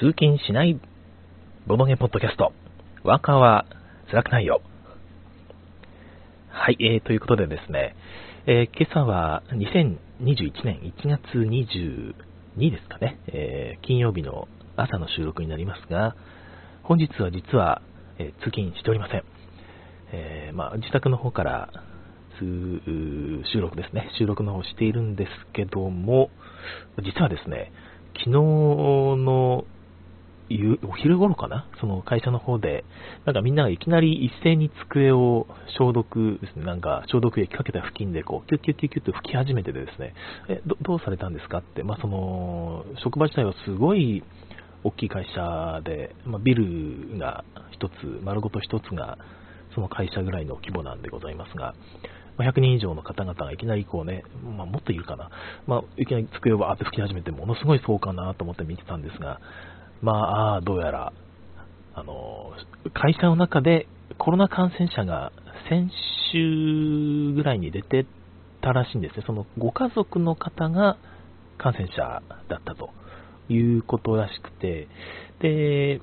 通勤しないボドゲポッドキャスト。ワーカーは辛くないよ。はい、えー、ということでですね、えー、今朝は2021年1月22ですかね、えー、金曜日の朝の収録になりますが、本日は実は、えー、通勤しておりません。え、まあ、自宅の方から収録ですね、収録の方しているんですけども、実はですね、昨日のお昼頃かな？その会社の方で、なんかみんながいきなり一斉に机を消毒ですね、なんか消毒液かけた付近でこう、キュッキュッキュッキュッと吹き始めてですね、え、どうされたんですかって、まあその、職場自体はすごい大きい会社で、まあ、ビルが一つ、丸ごと一つが、その会社ぐらいの規模なんでございますが、ま100人以上の方々がいきなりこうね、まあ、もっといるかな、まあ、いきなり机をバーって吹き始めて、ものすごいそうかなと思って見てたんですが、まあ、どうやら、あの、会社の中でコロナ感染者が先週ぐらいに出てたらしいんですね。そのご家族の方が感染者だったということらしくて、で、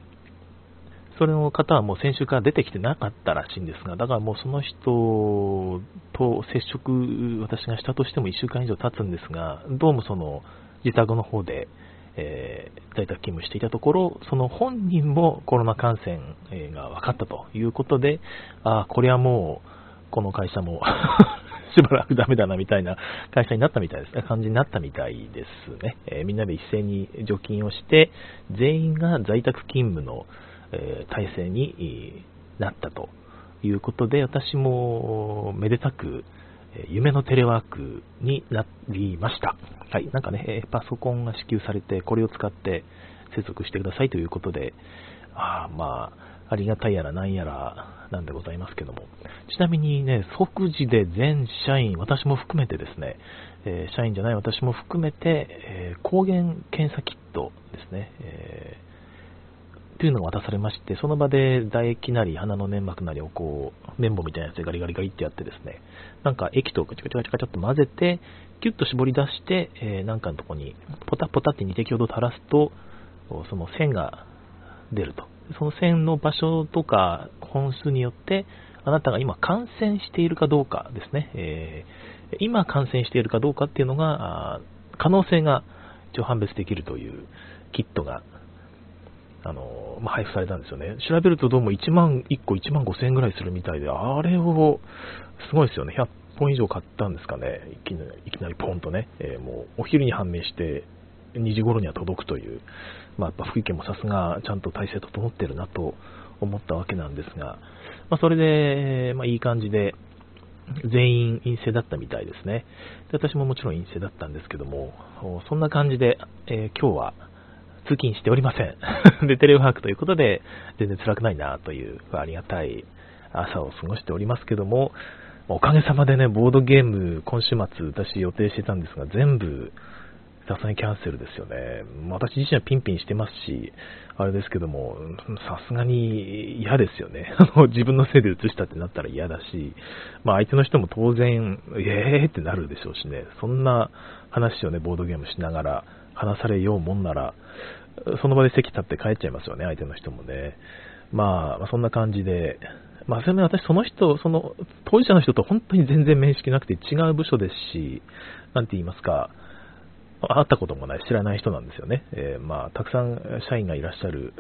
それの方はもう先週から出てきてなかったらしいんですが、だからもうその人と接触、私がしたとしても1週間以上経つんですが、どうもその自宅の方で、えー、在宅勤務していたところ、その本人もコロナ感染が分かったということで、ああこれはもう、この会社も しばらくダメだなみたいな会社になったみたいですね、感じになったみたいですね。えー、みんなで一斉に除菌をして、全員が在宅勤務の、えー、体制になったということで、私もめでたく、夢のテレワークになりました。はい、なんかね、パソコンが支給されて、これを使って接続してくださいということで、あまあ、ありがたいやらなんやらなんでございますけども、ちなみにね、即時で全社員、私も含めてですね、えー、社員じゃない私も含めて、えー、抗原検査キットですね、えーというのが渡されまして、その場で唾液なり鼻の粘膜なりをこう、綿棒みたいなやつでガリガリガリってやってですね、なんか液とガチャガチャガチャガチっと混ぜて、キュッと絞り出して、えー、なんかのとこにポタポタって2滴ほど垂らすと、その線が出ると。その線の場所とか本数によって、あなたが今感染しているかどうかですね、えー、今感染しているかどうかっていうのが、可能性が一応判別できるというキットがあの、まあ、配布されたんですよね。調べるとどうも1万、1個1万5千円ぐらいするみたいで、あれを、すごいですよね。100本以上買ったんですかね。いきなり、ポンとね、えー、もうお昼に判明して、2時頃には届くという、まあ、やっぱ福井県もさすがちゃんと体制整ってるなと思ったわけなんですが、まあ、それで、まあ、いい感じで、全員陰性だったみたいですねで。私ももちろん陰性だったんですけども、そんな感じで、えー、今日は通勤しておりません。で、テレワークということで、全然辛くないなという、ありがたい朝を過ごしておりますけども、おかげさまでね、ボードゲーム、今週末、私予定してたんですが、全部、さすがにキャンセルですよね。私自身はピンピンしてますし、あれですけども、さすがに嫌ですよね。自分のせいで移したってなったら嫌だし、まあ相手の人も当然、えーってなるでしょうしね、そんな話をね、ボードゲームしながら話されようもんなら、その場で席立って帰っちゃいますよね、相手の人もね。まあ、そんな感じで、まあ、それも私、その人、その当事者の人と本当に全然面識なくて違う部署ですし、なんて言いますか、会ったこともない、知らない人なんですよね。えー、まあ、たくさん社員がいらっしゃる、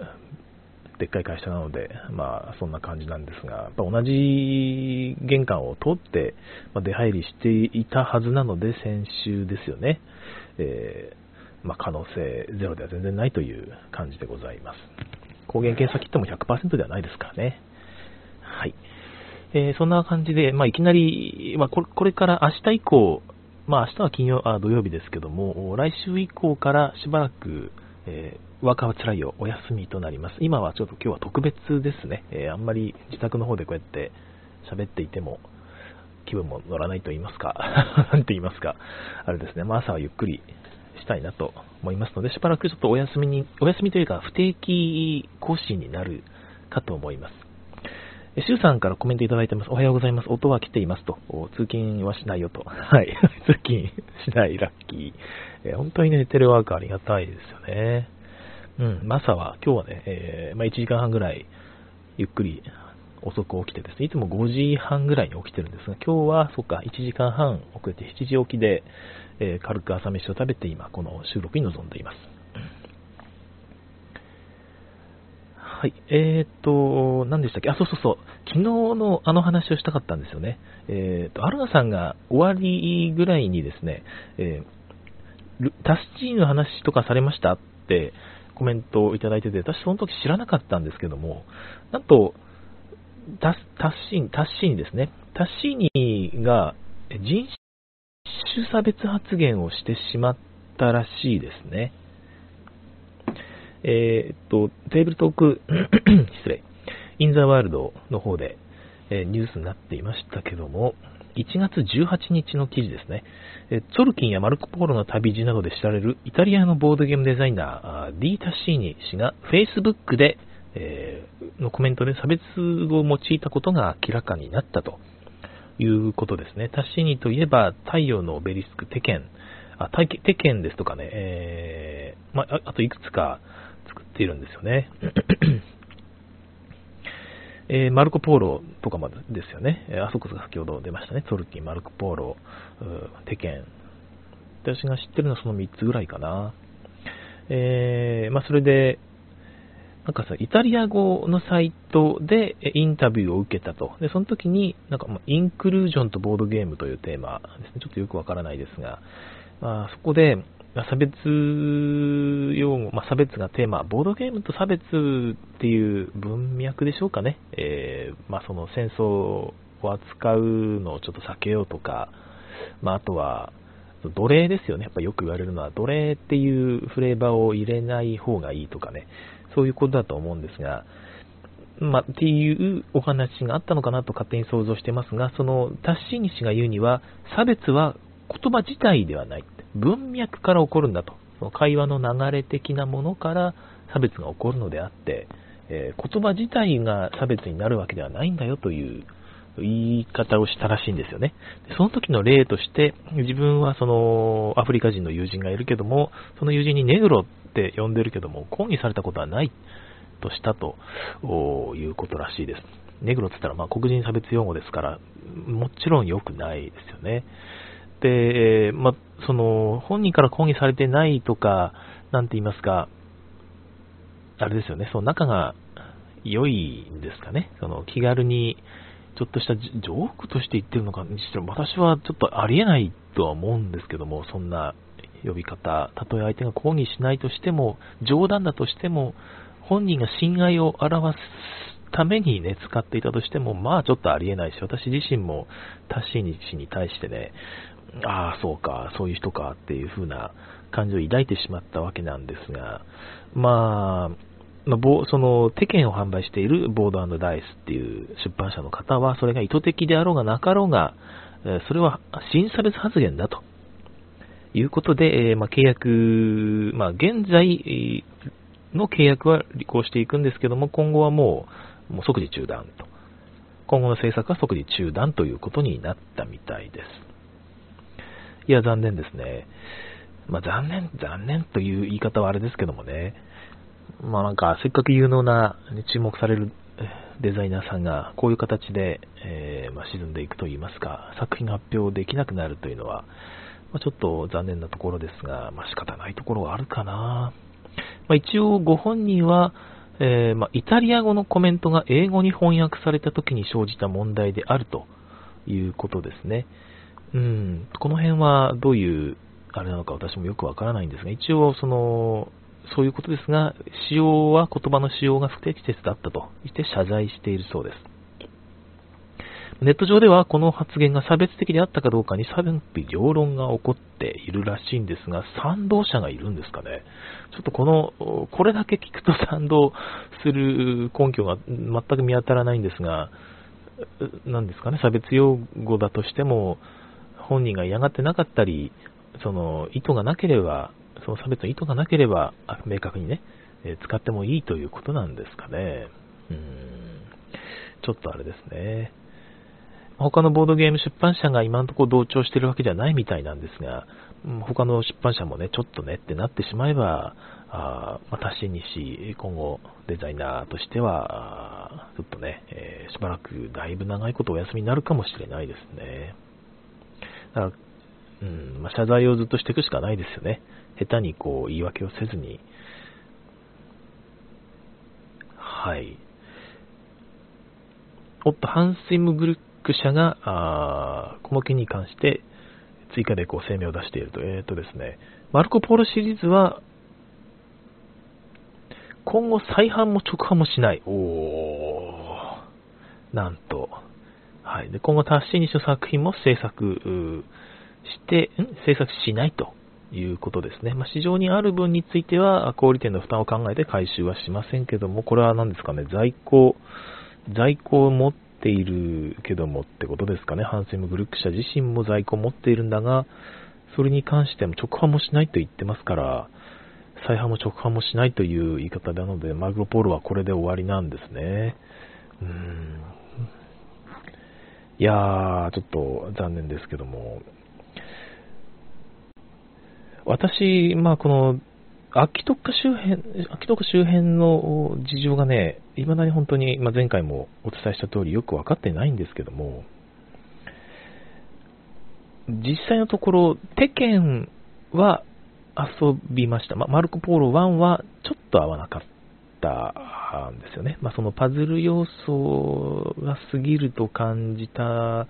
でっかい会社なので、まあ、そんな感じなんですが、やっぱ同じ玄関を通って、ま出入りしていたはずなので、先週ですよね。えーまあ、可能性ゼロでは全然ないという感じでございます。抗原検査キットも100%ではないですからね。はい。えー、そんな感じで、まあ、いきなり、まあ、これから明日以降、まあ、明日は金曜あ土曜日ですけども、来週以降からしばらく、えー、ワーカーは辛いよ、お休みとなります。今はちょっと今日は特別ですね。えー、あんまり自宅の方でこうやって喋っていても、気分も乗らないと言いますか、なんて言いますか、あれですね、まあ、朝はゆっくりしたいなと思いますので、しばらくちょっとお休みに、お休みというか不定期更新になるかと思います。シュウさんからコメントいただいてます。おはようございます。音は来ていますと。通勤はしないよと。はい。通勤しない、ラッキー。え本当にね、テレワークありがたいですよね。うん、朝は、今日はね、えー、まあ、1時間半ぐらい、ゆっくり遅く起きてですね、いつも5時半ぐらいに起きてるんですが、今日は、そっか、1時間半遅れて7時起きで、えー、軽く朝飯を食べて今、この収録に臨んでいます。はい。えー、っと、何でしたっけ？あ、そうそうそう。昨日のあの話をしたかったんですよね。えー、っと、アルナさんが終わりぐらいにですね、えー、タスチーの話とかされましたってコメントをいただいてて、私その時知らなかったんですけども、なんと、タスタッシーニ、タッシーニですね。タッシーニが人種差別発言をしてしまったらしいですね。えー、っと、テーブルトーク 失礼、インザワールドの方で、えー、ニュースになっていましたけども、1月18日の記事ですね。えー、ツォルキンやマルコ・ポーロの旅路などで知られるイタリアのボードゲームデザイナー、ディータシーニ氏が Facebook で、えー、のコメントで差別を用いたことが明らかになったということですね。タッシーニといえば、太陽のオベリスク、テケン、あテケンですとかね、えーまあ、あといくつか、作っているんですよね。えー、マルコ・ポーロとかまでですよね。あそこが先ほど出ましたね。トルキン、マルコ・ポーロ、テケン。私が知ってるのはその3つぐらいかな。えー、まあ、それで、なんかさ、イタリア語のサイトでインタビューを受けたと。で、その時に、なんか、インクルージョンとボードゲームというテーマですね。ちょっとよくわからないですが、まあ、そこで、差別用語、まあ、差別がテーマ、ボードゲームと差別っていう文脈でしょうかね。えー、まあ、その戦争を扱うのをちょっと避けようとか、まあ、あとは、奴隷ですよね。やっぱよく言われるのは、奴隷っていうフレーバーを入れない方がいいとかね。そういうことだと思うんですが、まあ、っていうお話があったのかなと勝手に想像してますが、そのタッシーニ氏が言うには、差別は言葉自体ではない。文脈から起こるんだと。その会話の流れ的なものから差別が起こるのであって、えー、言葉自体が差別になるわけではないんだよという言い方をしたらしいんですよね。その時の例として、自分はそのアフリカ人の友人がいるけども、その友人にネグロって呼んでるけども、抗議されたことはないとしたということらしいです。ネグロって言ったらまあ黒人差別用語ですから、もちろん良くないですよね。で、まあ、その、本人から抗議されてないとか、なんて言いますか、あれですよね、その仲が良いんですかね。その気軽に、ちょっとしたジョークとして言ってるのかにしても、私はちょっとありえないとは思うんですけども、そんな呼び方。たとえ相手が抗議しないとしても、冗談だとしても、本人が信愛を表すためにね、使っていたとしても、まあちょっとありえないし、私自身もタシーニ氏に対してね、ああ、そうか、そういう人かっていう風な感情を抱いてしまったわけなんですが、まあ、まあ、その、手券を販売しているボードダイスっていう出版社の方は、それが意図的であろうがなかろうが、それは新差別発言だということで、えまあ、契約、まあ、現在の契約は履行していくんですけども、今後はもう、もう即時中断と。今後の政策は即時中断ということになったみたいです。いや、残念ですね。まあ、残念、残念という言い方はあれですけどもね。まあなんか、せっかく有能な、注目されるデザイナーさんが、こういう形で、えー、まあ、沈んでいくといいますか、作品が発表できなくなるというのは、まあ、ちょっと残念なところですが、まあ、仕方ないところはあるかな。まあ、一応、ご本人は、えー、ま、イタリア語のコメントが英語に翻訳された時に生じた問題であるということですね。うん、この辺はどういうあれなのか私もよくわからないんですが、一応その、そういうことですが、使用は、言葉の使用が不適切だったと言って謝罪しているそうです。ネット上ではこの発言が差別的であったかどうかに賛否両論が起こっているらしいんですが、賛同者がいるんですかね？ちょっとこの、これだけ聞くと賛同する根拠が全く見当たらないんですが、何ですかね、差別用語だとしても、本人が嫌がってなかったり、その意図がなければ、その差別の意図がなければ、明確にね、使ってもいいということなんですかね？うん、ちょっとあれですね。他のボードゲーム出版社が今のところ同調してるわけじゃないみたいなんですが、他の出版社もね、ちょっとねってなってしまえば、あまあ、タッシー西、今後デザイナーとしては、ちょっとね、えー、しばらくだいぶ長いことお休みになるかもしれないですね。だから、うんまあ、謝罪をずっとしていくしかないですよね。下手にこう言い訳をせずに。はい。おっと、ハンスイムグルック社が、あこの件に関して追加でこう声明を出していると。えっ、ー、とですね、マルコ・ポーロシリーズは、今後再販も直販もしない。おー、なんと。はい。で、今後タッシーニシの作品も制作して、ん？制作しないということですね。まあ、市場にある分については、小売店の負担を考えて回収はしませんけども、これは何ですかね、在庫、在庫を持っているけどもってことですかね。ハンセムグルック社自身も在庫を持っているんだが、それに関しても直販もしないと言ってますから、再販も直販もしないという言い方なので、マグロポールはこれで終わりなんですね。うーん。いやー、ちょっと残念ですけども。私、まあこの、秋特化周辺、秋特化周辺の事情がね、未だに本当に、まあ、前回もお伝えした通りよく分かってないんですけども、実際のところ、テケンは遊びました。まあ、マルコ・ポーロ1はちょっと合わなかったんですよね。まあ、そのパズル要素が過ぎると感じた、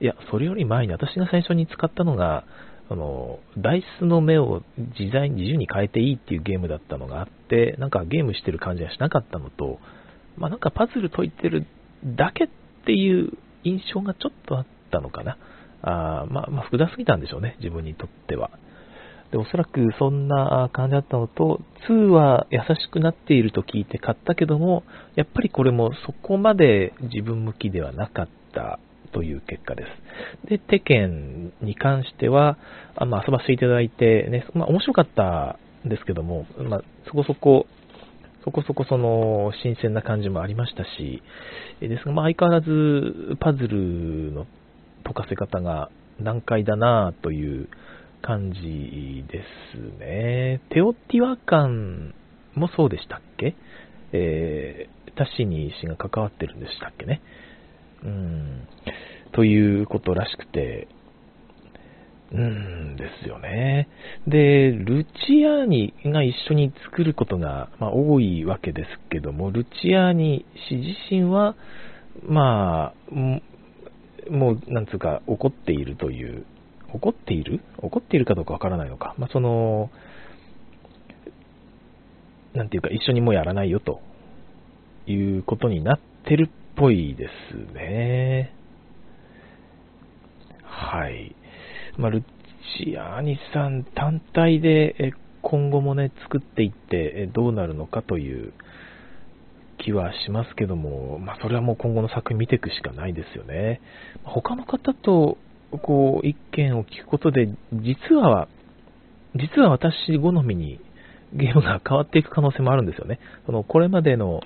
いや、それより前に私が最初に使ったのが、あの、ダイスの目を自在に自由に変えていいっていうゲームだったのがあって、なんかゲームしてる感じがしなかったのと、まあ、なんかパズル解いてるだけっていう印象がちょっとあったのかな。あまあ、まあ、複雑すぎたんでしょうね、自分にとっては。で、おそらくそんな感じだったのと、2は優しくなっていると聞いて買ったけども、やっぱりこれもそこまで自分向きではなかったという結果です。で、テケンに関しては、あまあ、遊ばせていただいて、ね、まあ、面白かったんですけども、まあ、そこそこ、そこそこその新鮮な感じもありましたし、ですが、まあ、相変わらずパズルの解かせ方が難解だなという感じですね。テオティワカンもそうでしたっけ？えー、タシニ氏が関わってるんでしたっけね？うん。ということらしくて、うんですよね。で、ルチアーニが一緒に作ることが、まあ、多いわけですけども、ルチアーニ氏自身は、まあ、もう、なんつうか、怒っているという怒っている？怒っているかどうかわからないのか。まあ、その、なんていうか、一緒にもうやらないよということになってるっぽいですね。はい。まあ、ルチアーニさん単体で今後もね、作っていってどうなるのかという気はしますけども、まあ、それはもう今後の作品見ていくしかないですよね。他の方とこう、意見を聞くことで、実は、実は私好みにゲームが変わっていく可能性もあるんですよね。その、これまでの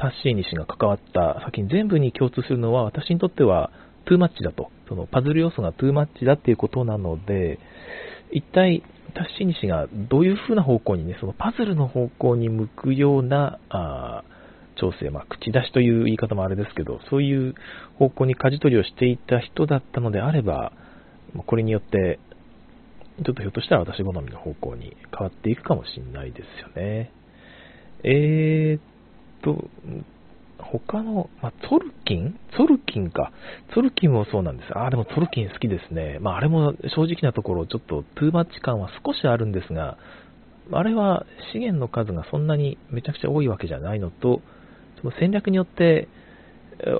タッシーニ氏が関わった作品全部に共通するのは、私にとってはトゥーマッチだと。そのパズル要素がトゥーマッチだっていうことなので、一体、タッシーニ氏がどういう風な方向にね、そのパズルの方向に向くような、あ調整、まあ、口出しという言い方もあれですけど、そういう方向に舵取りをしていた人だったのであれば、これによって、ちょっとひょっとしたら私好みの方向に変わっていくかもしれないですよね。えーと、他の、まあ、ツォルキン？ツォルキンか。ツォルキンもそうなんです。ああ、でもツォルキン好きですね。まあ、あれも正直なところ、ちょっとトゥーマッチ感は少しあるんですが、あれは資源の数がそんなにめちゃくちゃ多いわけじゃないのと、その戦略によって、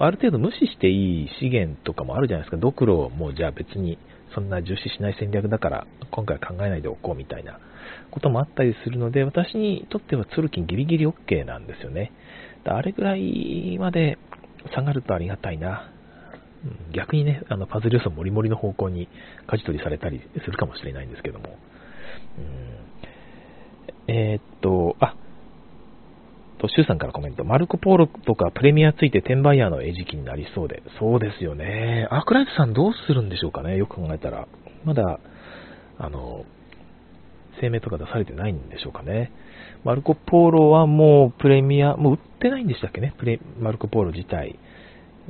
ある程度無視していい資源とかもあるじゃないですか。ドクロをもじゃあ別にそんな重視しない戦略だから今回考えないでおこうみたいなこともあったりするので、私にとってはツルキンギリギリ OK なんですよね。あれぐらいまで下がるとありがたいな。逆にね、あのパズル予想もりもりの方向に舵取りされたりするかもしれないんですけども。うんえー、っと、あ、と、シュウさんからコメント。マルコ・ポーロとかプレミアついて転売ヤーの餌食になりそうで。そうですよね。アークライトさんどうするんでしょうかね。よく考えたら。まだ、あの、声明とか出されてないんでしょうかね。マルコ・ポーロはもうプレミア、もう売ってないんでしたっけね？プレマルコ・ポーロ自体。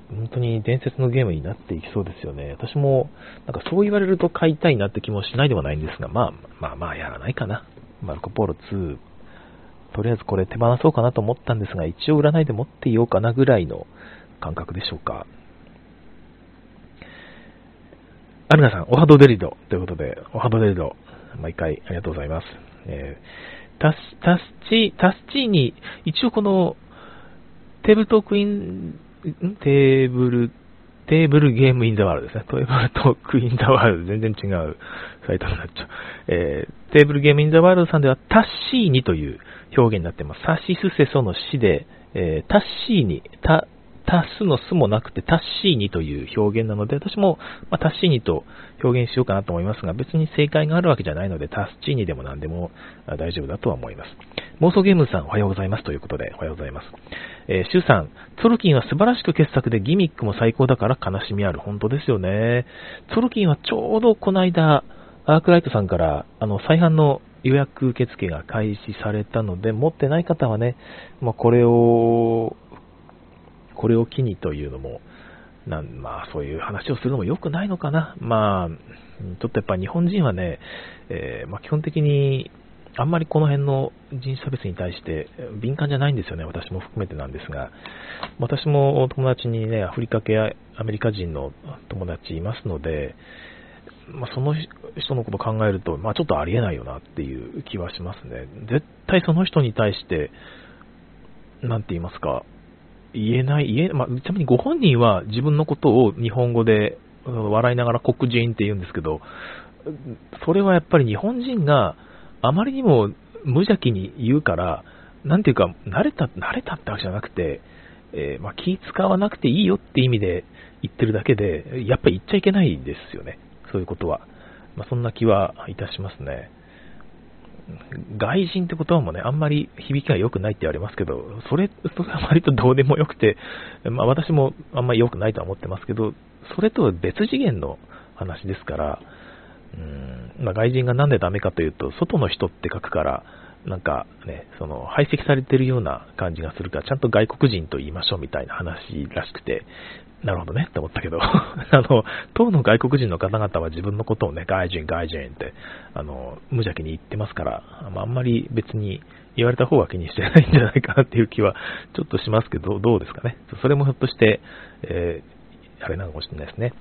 本当に伝説のゲームになっていきそうですよね。私も、なんかそう言われると買いたいなって気もしないではないんですが、まあ、まあまあやらないかな。マルコ・ポーロ2、とりあえずこれ手放そうかなと思ったんですが、一応売らないで持っていようかなぐらいの感覚でしょうか。アルナさん、おはドデリドということで、おはドデリド、毎回ありがとうございます。えー、タス、タスチ、タスチーに、一応この、テーブルトークイン、テーブル、テーブルゲームインザワールドですね。テーブルトークインザワールド、全然違うサイトになっちゃう。えー、テーブルゲームインザワールドさんではタッシーニという表現になってます。サシスセソの死で、えー、タッシーニ、タ、タスのスもなくてタッシーニという表現なので、私も、ま、タッシーニと表現しようかなと思いますが、別に正解があるわけじゃないので、タッチーニでも何でも大丈夫だとは思います。妄想ゲームさん、おはようございますということで、おはようございます。えー、シュウさん、ツォルキンは素晴らしく傑作でギミックも最高だから悲しみある。本当ですよね。ツォルキンはちょうどこの間、アークライトさんから、あの、再販の予約受付が開始されたので、持ってない方はね、まあ、これを、これを機にというのも、なんまあ、そういう話をするのも良くないのかな。まあ、ちょっとやっぱ日本人はね、えー、まあ、基本的にあんまりこの辺の人種差別に対して敏感じゃないんですよね、私も含めてなんですが、私も友達にね、アフリカ系アメリカ人の友達いますので、まあ、その人のことを考えると、まあ、ちょっとありえないよなっていう気はしますね。絶対その人に対して、なんて言いますか、言えない、言え、まあ、ちなみにご本人は自分のことを日本語で笑いながら黒人って言うんですけど、それはやっぱり日本人があまりにも無邪気に言うから、なんていうか、慣れた、慣れたってわけじゃなくて、えー、まあ、気使わなくていいよって意味で言ってるだけで、やっぱり言っちゃいけないですよね。そういうことは。まあ、そんな気はいたしますね。外人って言葉もね、あんまり響きが良くないって言われますけど、それ、それは割とどうでもよくて、まあ私もあんまり良くないとは思ってますけど、それとは別次元の話ですから、うんまあ、外人がなんでダメかというと、外の人って書くから、なんかね、その排斥されてるような感じがするから、ちゃんと外国人と言いましょうみたいな話らしくて、なるほどねって思ったけど、あの、当の外国人の方々は自分のことをね、外人、外人って、あの、無邪気に言ってますから、まあ、あんまり別に言われた方は気にしてないんじゃないかなっていう気はちょっとしますけど、どうですかね。それもひょっとして、えー、あれなのかもしれないですね。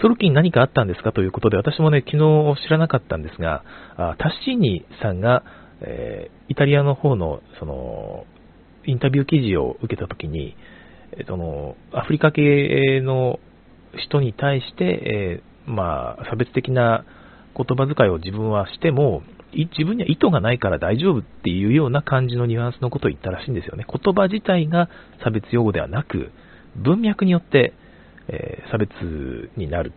ソルキン何かあったんですかということで、私もね、昨日知らなかったんですが、あタッシーニさんが、えー、イタリアの方の、その、インタビュー記事を受けたときに、その、アフリカ系の人に対して、えー、まあ、差別的な言葉遣いを自分はしても、自分には意図がないから大丈夫っていうような感じのニュアンスのことを言ったらしいんですよね。言葉自体が差別用語ではなく、文脈によって、えー、差別になる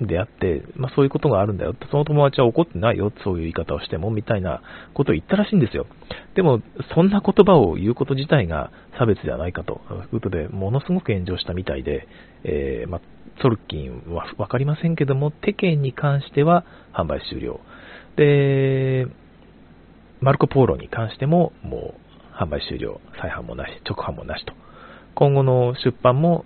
であって、まあ、そういうことがあるんだよって。その友達は怒ってないよ。そういう言い方をしても、みたいなことを言ったらしいんですよ。でも、そんな言葉を言うこと自体が差別ではないかということで、ものすごく炎上したみたいで、えー、まあ、ソルキンはわかりませんけども、テケンに関しては販売終了。で、マルコ・ポーロに関しても、もう販売終了。再販もなし、直販もなしと。今後の出版も、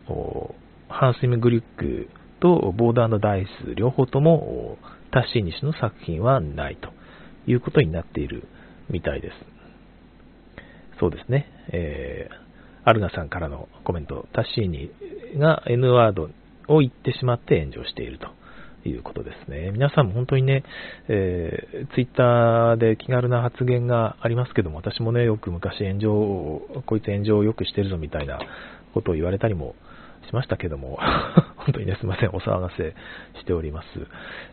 ハンスミグリックとボーダーダイス両方ともタッシーニ氏の作品はないということになっているみたいです。そうですね。えー、アルナさんからのコメント、タッシーニが N ワードを言ってしまって炎上しているということですね。皆さんも本当にね、えー、ツイッターで気軽な発言がありますけども、私もね、よく昔炎上、こいつ炎上をよくしてるぞみたいなことを言われたりもしましたけども、本当にね、すいません、お騒がせしております。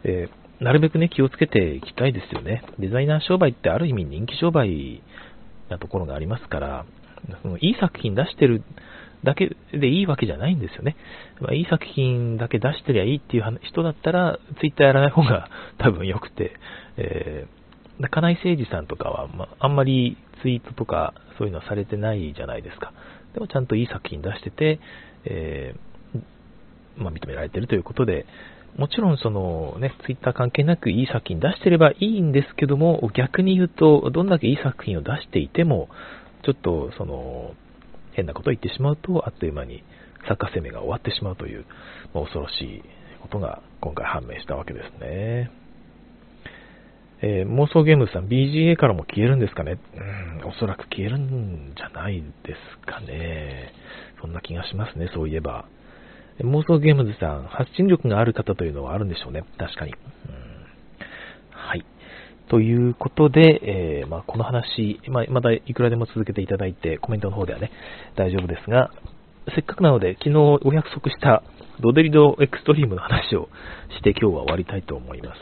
えー、なるべくね、気をつけていきたいですよね。デザイナー商売ってある意味人気商売なところがありますから、そのいい作品出してるだけでいいわけじゃないんですよね。まあ、いい作品だけ出してりゃいいっていう人だったら、ツイッターやらない方が 多分良くて、えー金井誠司さんとかは、まあ、あんまりツイートとかそういうのはされてないじゃないですか。でもちゃんといい作品出してて、えー、まあ、認められてるということで、もちろんそのね、ツイッター関係なくいい作品出してればいいんですけども、逆に言うと、どんだけいい作品を出していても、ちょっとその、変なことを言ってしまうと、あっという間に作家生命が終わってしまうという、まあ、恐ろしいことが今回判明したわけですね。えー、妄想ゲームズさん、BGA からも消えるんですかね？うん、おそらく消えるんじゃないですかね。そんな気がしますね、そういえば。妄想ゲームズさん、発信力がある方というのはあるんでしょうね。確かに。うん、はい。ということで、えー、まあ、この話、まあ、まだいくらでも続けていただいて、コメントの方ではね、大丈夫ですが、せっかくなので、昨日お約束したロデリドエクストリームの話をして今日は終わりたいと思います。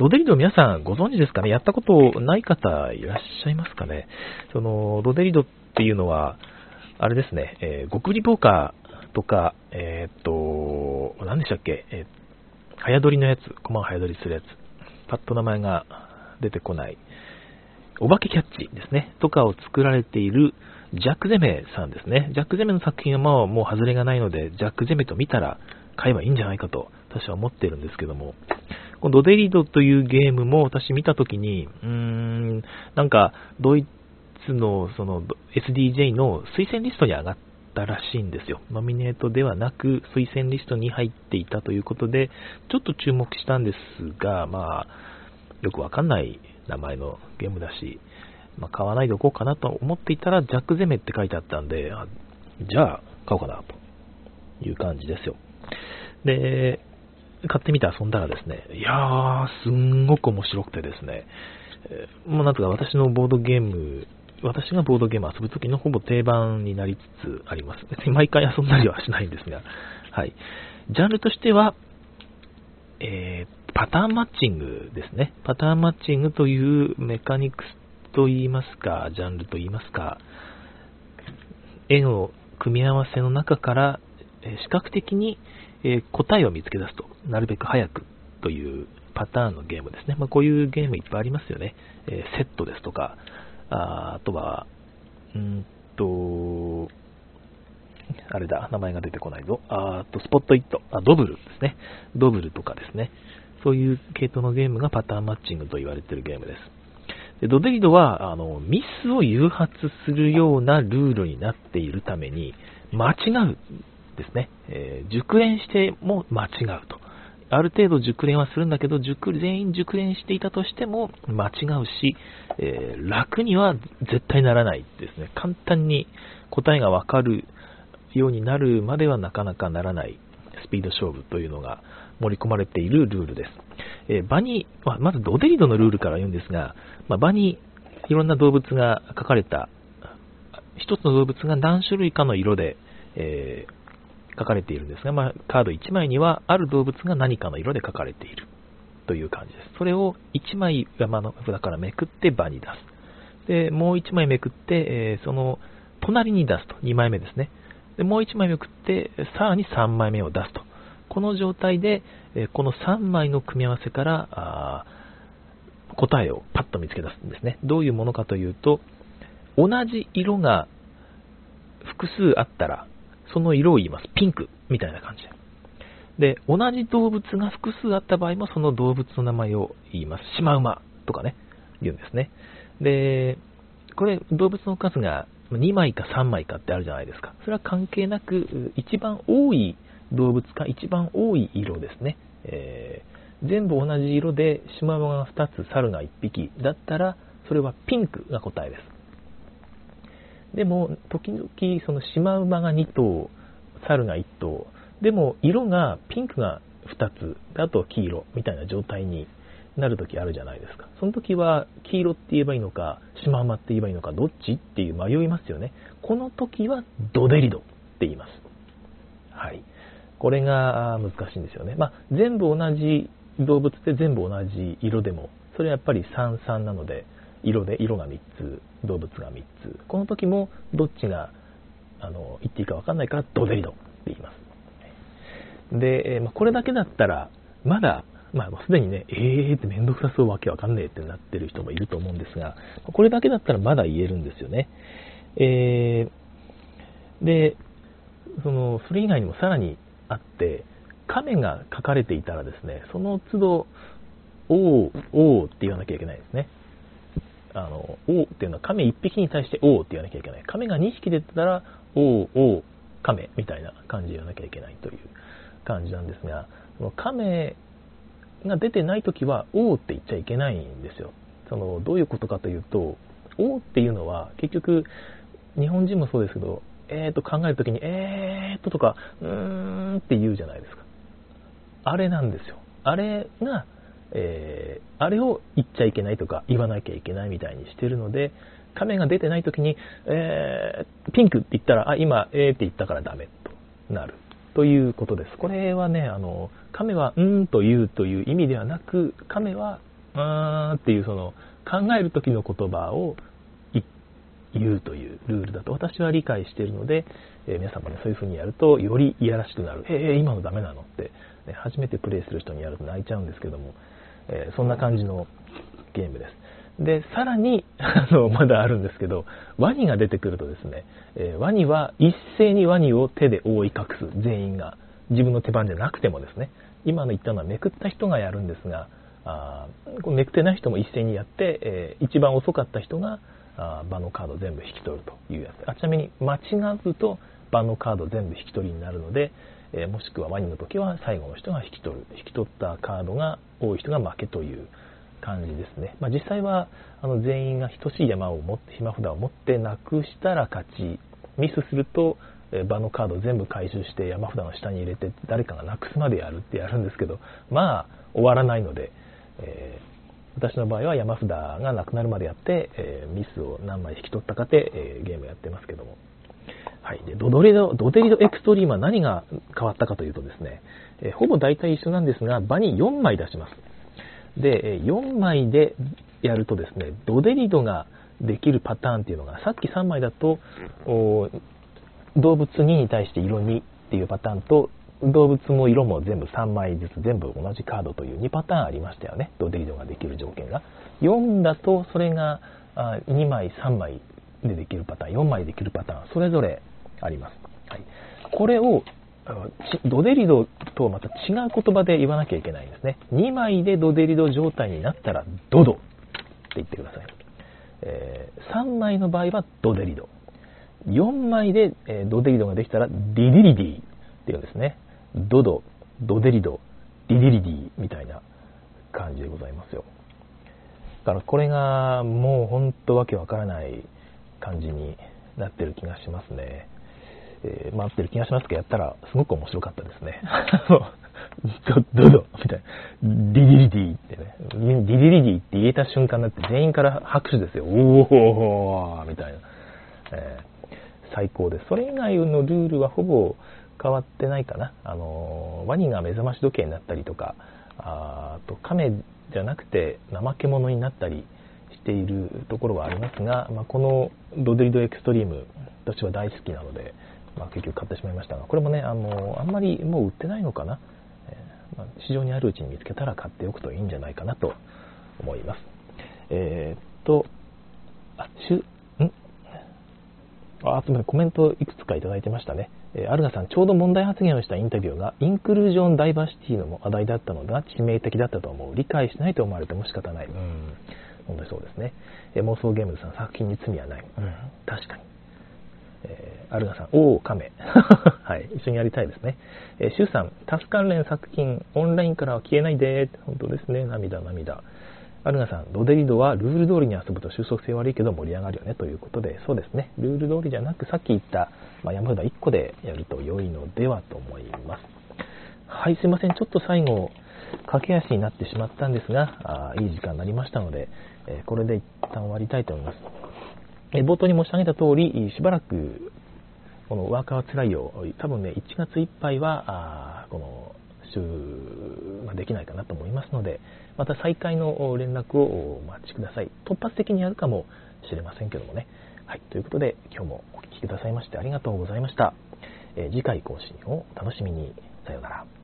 ロデリド皆さんご存知ですかね？やったことない方いらっしゃいますかね？その、ロデリドっていうのは、あれですね、えー、極利ポーカーとか、えー、っと、何でしたっけ、えー、早取りのやつ、コマを早取りするやつ、パッと名前が出てこない、お化けキャッチですね、とかを作られているジャック・ゼメさんですね。ジャック・ゼメの作品はまあもう外れがないので、ジャック・ゼメと見たら買えばいいんじゃないかと私は思ってるんですけども、このドデリドというゲームも私見たときに、うーん、なんか、ドイツのその SDJ の推薦リストに上がったらしいんですよ。ノミネートではなく、推薦リストに入っていたということで、ちょっと注目したんですが、まあ、よくわかんない名前のゲームだし、まあ、買わないでおこうかなと思っていたら、ジャック・ゼメって書いてあったんで、じゃあ、買おうかな、という感じですよ。で、買ってみて遊んだらですね、いやー、すんごく面白くてですね、えー、もうなんとか私のボードゲーム、私がボードゲーム遊ぶときのほぼ定番になりつつあります。別に毎回遊んだりはしないんですが、はい。ジャンルとしては、えー、パターンマッチングですね。パターンマッチングというメカニクスと言いますか、ジャンルと言いますか、絵の組み合わせの中から視覚的にえ答えを見つけ出すと、なるべく早くというパターンのゲームですね。まあ、こういうゲームいっぱいありますよね。えセットですとか、ああとは、うんと、あれだ、名前が出てこないぞ。あと、スポットイット、あ、ドブルですね。ドブルとかですね。そういう系統のゲームがパターンマッチングと言われているゲームです。でドデリドはあのミスを誘発するようなルールになっているために間違うですね、えー、熟練しても間違うと。ある程度熟練はするんだけど、熟全員熟練していたとしても間違うし、えー、楽には絶対ならないですね。簡単に答えがわかるようになるまではなかなかならないスピード勝負というのが盛り込まれているルールです。えー、場に、まあ、まずドデリドのルールから言うんですが、まあ、場にいろんな動物が書かれた、一つの動物が何種類かの色で、えー書かれているんですが、まあ、カード1枚にはある動物が何かの色で書かれているという感じです。それを1枚山の札からめくって場に出す。で、もう1枚めくって、えー、その隣に出すと。2枚目ですね。で、もう1枚めくって、さらに3枚目を出すと。この状態で、えこの3枚の組み合わせから答えをパッと見つけ出すんですね。どういうものかというと、同じ色が複数あったら、その色を言います。ピンクみたいな感じで。で、同じ動物が複数あった場合もその動物の名前を言います。シマウマとかね、言うんですね。で、これ動物の数が2枚か3枚かってあるじゃないですか。それは関係なく、一番多い動物か一番多い色ですね。えー、全部同じ色でシマウマが2つ、猿が1匹だったら、それはピンクが答えです。でも、時々、そのシマウマが2頭、猿が1頭、でも、色が、ピンクが2つ、あと黄色みたいな状態になるときあるじゃないですか。その時は、黄色って言えばいいのか、シマウマって言えばいいのか、どっちっていう迷いますよね。この時は、ドデリドって言います。はい。これが難しいんですよね。まあ、全部同じ動物で全部同じ色でも、それはやっぱり33なので、色で、色が3つ、動物が3つ。この時も、どっちが、あの、言っていいかわかんないから、ドデリドって言います。で、まあ、これだけだったら、まだ、まあ、すでにね、えーってめんどくさそうわけわかんねえってなってる人もいると思うんですが、これだけだったらまだ言えるんですよね。えー、で、その、それ以外にもさらにあって、亀が書かれていたらですね、その都度、おう、おうって言わなきゃいけないですね。あの、おうっていうのは亀1匹に対しておうって言わなきゃいけない。亀が2匹出てたら、おう、おう、亀みたいな感じで言わなきゃいけないという感じなんですが、その亀が出てないときは、おうって言っちゃいけないんですよ。その、どういうことかというと、おうっていうのは、結局、日本人もそうですけど、えーと考えるときに、えーととか、うーんって言うじゃないですか。あれなんですよ。あれが、えー、あれを言っちゃいけないとか言わなきゃいけないみたいにしてるので、亀が出てない時に、えー、ピンクって言ったら、あ、今、えーって言ったからダメとなる。ということです。これはね、あの、亀は、うんと言うという意味ではなく、亀は、うーんっていうその、考える時の言葉を言うというルールだと私は理解しているので、えー、皆さんもね、そういう風にやると、よりいやらしくなる。えー、今のダメなのって、ね、初めてプレイする人にやると泣いちゃうんですけども、えー、そんな感じのゲームです。で、さらに、あの、まだあるんですけど、ワニが出てくるとですね、えー、ワニは一斉にワニを手で覆い隠す、全員が。自分の手番じゃなくてもですね、今の言ったのはめくった人がやるんですが、あめくってない人も一斉にやって、えー、一番遅かった人があ場のカード全部引き取るというやつあちなみに間違うと場のカード全部引き取りになるので、えー、もしくはワニの時は最後の人が引き取る引き取ったカードが多い人が負けという感じですね、まあ、実際はあの全員が等しい山を持って暇札を持ってなくしたら勝ちミスすると場のカード全部回収して山札の下に入れて誰かがなくすまでやるってやるんですけどまあ終わらないので、えー、私の場合は山札がなくなるまでやって、えー、ミスを何枚引き取ったかで、えー、ゲームやってますけども。はい、でドドリドドデリドエクストリームは何が変わったかというとですね、えほぼ大体一緒なんですが場に4枚出しますで、え4枚でやるとですね、ドデリドができるパターンっていうのが、さっき3枚だと、動物2に対して色2っていうパターンと、動物も色も全部3枚ずつ全部同じカードという2パターンありましたよね。ドデリドができる条件が。4だとそれが2枚、3枚でできるパターン、4枚できるパターン、それぞれあります。はい、これをドデリドとまた違う言葉で言わなきゃいけないんですね。2枚でドデリド状態になったらドドって言ってください。えー、3枚の場合はドデリド。4枚で、えドデリドができたらディディリディっていうんですね。ドド、ドデリド、ディディリディみたいな感じでございますよ。だからこれがもう本当わけわからない感じになってる気がしますね。えー、回ってる気がしますけど、やったらすごく面白かったですね。ドドドみたいな。ディディリディってね。ディディリディって言えた瞬間だって全員から拍手ですよ。おーみたいな。えー、最高です。それ以外のルールはほぼ変わってないかな。あのワニが目覚まし時計になったりとか、あと亀じゃなくて怠け者になったりしているところはありますが、まあ、このドデリドエクストリーム、私は大好きなので、まあ、結局買ってしまいましたが、これもね、あの、あんまりもう売ってないのかな。えー、まあ、市場にあるうちに見つけたら買っておくといいんじゃないかなと思います。えー、っと、あ、しゅ、ん？あ、つまりコメントいくつかいただいてましたね。えー、アルガさん、ちょうど問題発言をしたインタビューが、インクルージョンダイバーシティの話題だったのが致命的だったと思う。理解しないと思われても仕方ない。う。ん。本当にそう。ですね。えー、妄想ゲームズさん、作品に罪はない。う。ん。確かに。えー、アルガさん、おお、カメ。はい、一緒にやりたいですね。えー、シュさん、タス関連作品、オンラインからは消えないで。本当ですね、涙、涙。アルガさん、ロデリドはルール通りに遊ぶと収束性悪いけど盛り上がるよねということで、そうですね、ルール通りじゃなく、さっき言った、まあ、山札1個でやると良いのではと思います。はい、すいません、ちょっと最後、駆け足になってしまったんですが、あいい時間になりましたので、えー、これで一旦終わりたいと思います。冒頭に申し上げた通り、しばらく、このワーカーは辛いよ、多分ね、1月いっぱいは、この週、まあできないかなと思いますので、また再開の連絡をお待ちください。突発的にやるかもしれませんけどもね。はい、ということで、今日もお聴きくださいましてありがとうございました。え次回更新をお楽しみに。さようなら。